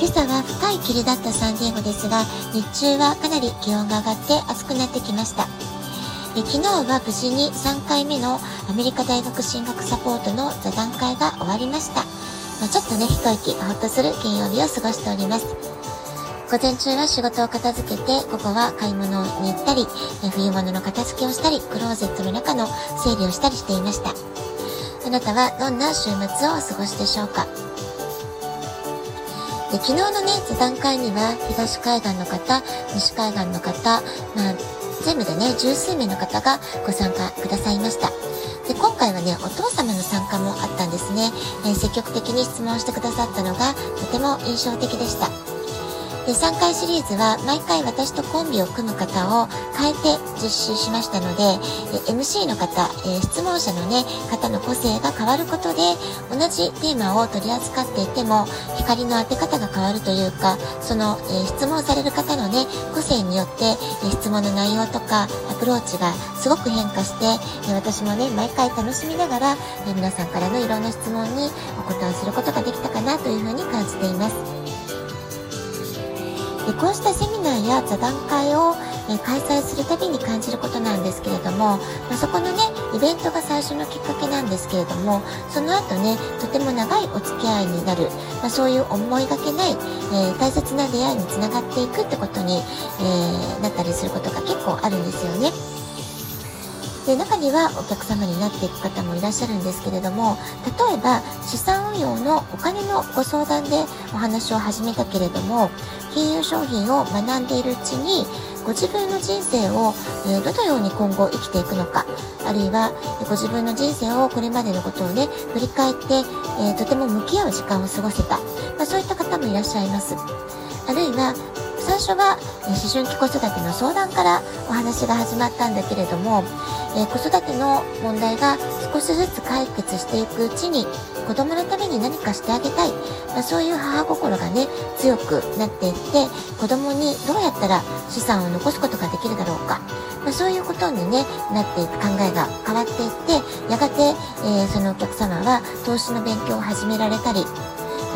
今朝は深い霧だったサンディエゴですが、日中はかなり気温が上がって暑くなってきました。で昨日は無事に3回目のアメリカ大学進学サポートの座談会が終わりました。まあ、ちょっとね、一息ほっとする金曜日を過ごしております。午前中は仕事を片付けて、ここは買い物に行ったり、冬物の片付けをしたり、クローゼットの中の整理をしたりしていました。あなたはどんな週末をお過ごしでしょうか？で昨日のね、座談会には東海岸の方、西海岸の方、まあ、全部でね、十数名の方がご参加くださいました。で、今回はね、お父様の参加もあったんですね。えー、積極的に質問してくださったのがとても印象的でした。で3回シリーズは毎回私とコンビを組む方を変えて実施しましたので MC の方、え質問者の、ね、方の個性が変わることで同じテーマを取り扱っていても光の当て方が変わるというかその、え質問される方の、ね、個性によって、え質問の内容とかアプローチがすごく変化して、え私もね毎回楽しみながら、え皆さんからのいろんな質問にお答えすることができたかなというふうに感じています。こうしたセミナーや座談会を、開催するたびに感じることなんですけれども、ま、そこのねイベントが最初のきっかけなんですけれどもその後ねとても長いお付き合いになる、まあ、そういう思いがけない、えー、大切な出会いにつながっていくってことに、えー、なったりすることが結構あるんですよね。で中にはお客様になっていく方もいらっしゃるんですけれども例えば資産運用のお金のご相談でお話を始めたけれども金融商品を学んでいるうちにご自分の人生を、どのように今後生きていくのかあるいはご自分の人生をこれまでのことをね振り返って、とても向き合う時間を過ごせた、まあ、そういった方もいらっしゃいます。あるいは初は思春期子育ての相談からお話が始まったんだけれども、え、子育ての問題が少しずつ解決していくうちに子供のために何かしてあげたい、まあ、そういう母心がね強くなっていって子供にどうやったら資産を残すことができるだろうか、まあ、そういうことに、ね、なっていく考えが変わっていってやがて、えー、そのお客様は投資の勉強を始められたり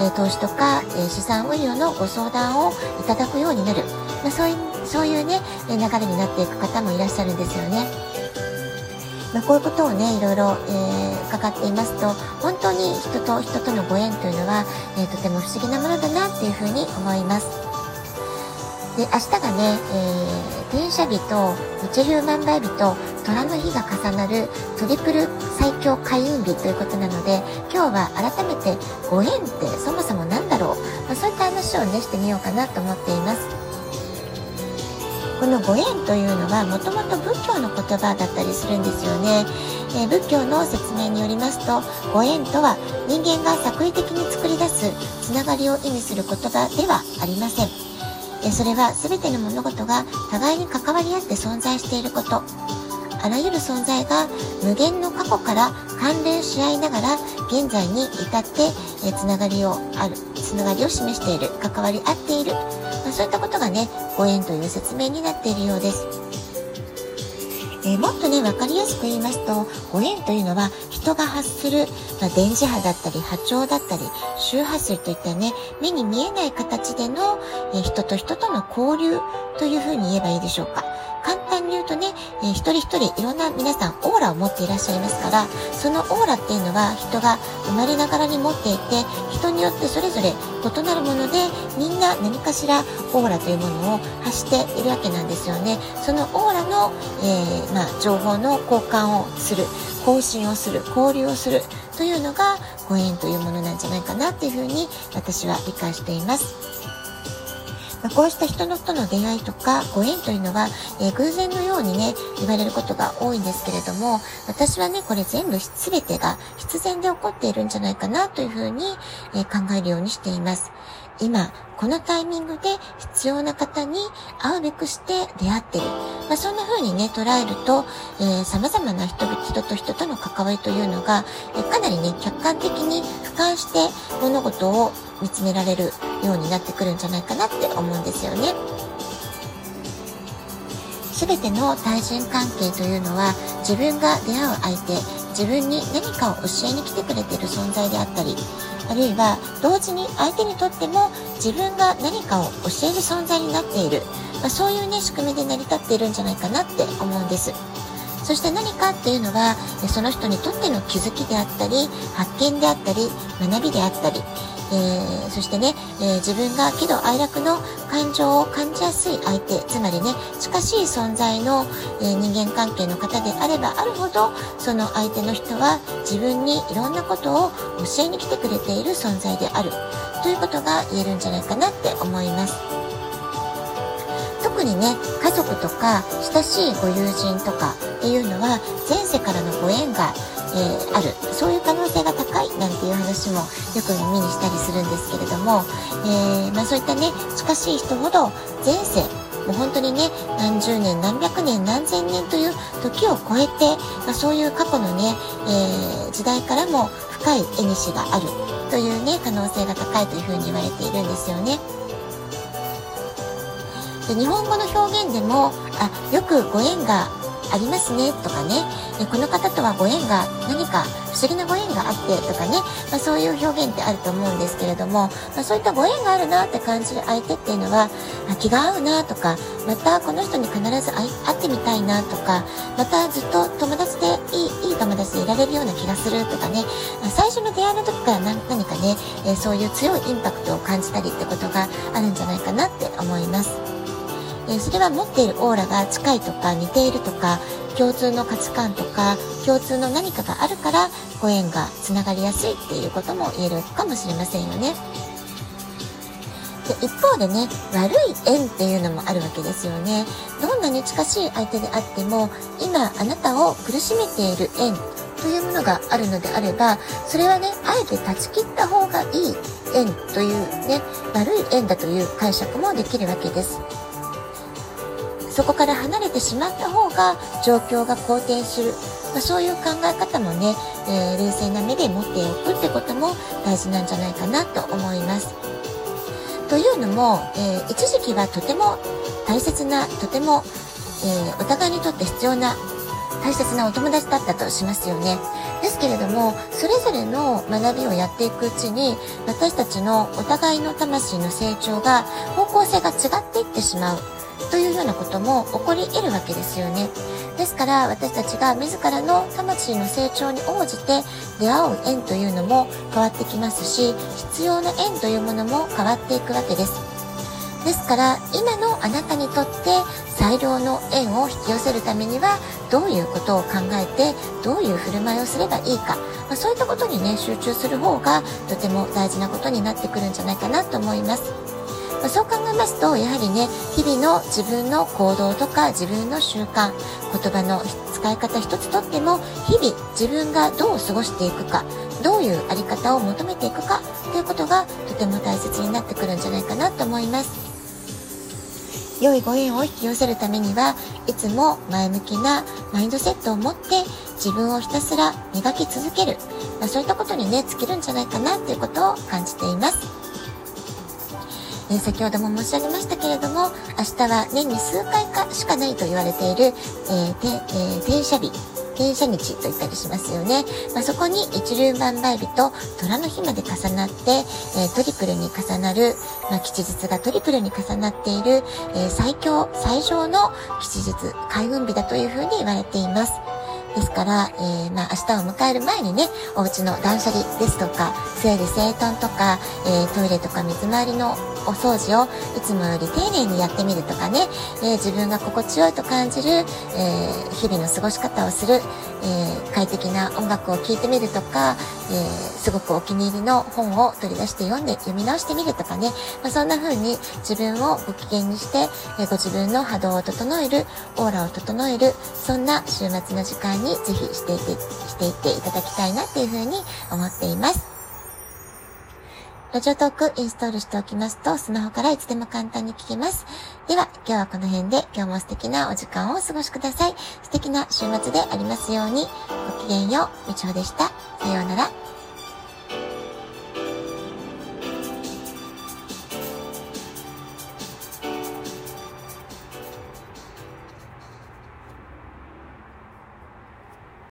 え投資とか、え資産運用のご相談をいただくようになる、まあ、そういうそういうね流れになっていく方もいらっしゃるんですよね。まあ、こういうことをねいろいろ、えー、伺っていますと本当に人と人とのご縁というのは、えー、とても不思議なものだなっていうふうに思います。で明日がね、えー転写日と日流万倍日と虎の日が重なるトリプル最強開運日ということなので今日は改めてご縁ってそもそも何だろう、まあ、そういった話をねしてみようかなと思っています。このご縁というのはもともと仏教の言葉だったりするんですよね、えー、仏教の説明によりますとご縁とは人間が作為的に作り出すつながりを意味する言葉ではありません。それは全ての物事が互いに関わり合って存在していることあらゆる存在が無限の過去から関連し合いながら現在に至ってえつながりをあるつながりを示している関わり合っている、まあ、そういったことがねご縁という説明になっているようです。えー、もっとね分かりやすく言いますとご縁というのは人が発する、まあ、電磁波だったり波長だったり周波数といったね目に見えない形での、えー、人と人との交流というふうに言えばいいでしょうか。言うとね、えー、一人一人いろんな皆さんオーラを持っていらっしゃいますから、そのオーラっていうのは人が生まれながらに持っていて、人によってそれぞれ異なるもので、みんな何かしらオーラというものを発しているわけなんですよね。そのオーラの、えー、まあ、情報の交換をする、更新をする、交流をするというのがご縁というものなんじゃないかなっていうふうに私は理解しています。まこうした人のとの出会いとかご縁というのは、えー、偶然のようにね、言われることが多いんですけれども、私はね、これ全部全てが必然で起こっているんじゃないかなというふうに、えー、考えるようにしています。今、このタイミングで必要な方に会うべくして出会ってる。まあ、そんな風にね、捉えると、えー、様々な人々、人と人との関わりというのが、えー、かなりね、客観的に俯瞰して物事を見つめられるようになってくるんじゃないかなって思うんですよね。すべての対人関係というのは自分が出会う相手、自分に何かを教えに来てくれている存在であったり、あるいは同時に相手にとっても自分が何かを教える存在になっている、まあ、そういうね仕組みで成り立っているんじゃないかなって思うんです。そして何かっていうのはその人にとっての気づきであったり発見であったり学びであったりえー、そしてね、えー、自分が喜怒哀楽の感情を感じやすい相手、つまりね、近しい存在の、えー、人間関係の方であればあるほど、その相手の人は自分にいろんなことを教えに来てくれている存在である、ということが言えるんじゃないかなって思います。特にね、家族とか親しいご友人とかっていうのは前世からのご縁がえー、あるそういう可能性がなんていう話もよく耳にしたりするんですけれども、えー、まあ、そういったね近しい人ほど前世もう本当にね何十年何百年何千年という時を超えて、まあ、そういう過去のね、えー、時代からも深い縁があるというね可能性が高いというふうに言われているんですよね。で日本語の表現でもあよくご縁がありますねとかね、えこの方とはご縁が何か不思議なご縁があってとかね、まあ、そういう表現ってあると思うんですけれども、まあ、そういったご縁があるなって感じる相手っていうのは気が合うなとかまたこの人に必ず会ってみたいなとかまたずっと友達でいいいい友達でいられるような気がするとかねあ最初の出会いの時から何かね、えそういう強いインパクトを感じたりってことがあるんじゃないかなって思います。えそれは持っているオーラが近いとか似ているとか共通の価値観とか共通の何かがあるからご縁がつながりやすいっていうことも言えるかもしれませんよね。で一方でね悪い縁っていうのもあるわけですよねどんなに近しい相手であっても今あなたを苦しめている縁というものがあるのであればそれはねあえて断ち切った方がいい縁というね悪い縁だという解釈もできるわけですそこから離れてしまった方が状況が好転する、まあ、そういう考え方もね、えー、冷静な目で持っておくってことも大事なんじゃないかなと思います。というのも、えー、一時期はとても大切なとても、えー、お互いにとって必要な大切なお友達だったとしますよね。ですけれども、それぞれの学びをやっていくうちに、私たちのお互いの魂の成長が方向性が違っていってしまう。というようなことも起こり得るわけですよね。ですから私たちが自らの魂の成長に応じて出会う縁というのも変わってきますし必要な縁というものも変わっていくわけです。ですから今のあなたにとって最良の縁を引き寄せるためにはどういうことを考えてどういう振る舞いをすればいいか、まあ、そういったことにね集中する方がとても大事なことになってくるんじゃないかなと思います。まあ、そう考えますとやはりね日々の自分の行動とか自分の習慣言葉の使い方一つとっても日々自分がどう過ごしていくかどういう在り方を求めていくかということがとても大切になってくるんじゃないかなと思います。良いご縁を引き寄せるためにはいつも前向きなマインドセットを持って自分をひたすら磨き続ける、まあ、そういったことにね尽きるんじゃないかなということを感じています。えー、先ほども申し上げましたけれども、明日は年に数回かしかないと言われている、えーてえー、転写日、転写日と言ったりしますよね。まあ、そこに一粒万倍日と虎の日まで重なって、えー、トリプルに重なる、まあ、吉日がトリプルに重なっている、えー、最強、最上の吉日、開運日だというふうに言われています。ですから、えー、まあ、明日を迎える前にね、お家の断捨離ですとか、整理整頓とか、えー、トイレとか水回りのお掃除をいつもより丁寧にやってみるとかね、えー、自分が心地よいと感じる、え、日々の過ごし方をする、え、快適な音楽を聴いてみるとか、えすごくお気に入りの本を取り出して読んで読み直してみるとかね、まあ、そんな風に自分をご機嫌にして、えご自分の波動を整える、オーラを整える、そんな週末の時間にぜひしていてしていっていただきたいなっていう風に思っています。ラジオトークインストールしておきますと、スマホからいつでも簡単に聞けます。では、今日はこの辺で、今日も素敵なお時間をお過ごしください。素敵な週末でありますように、ごきげんよう、みちほでした。さようなら。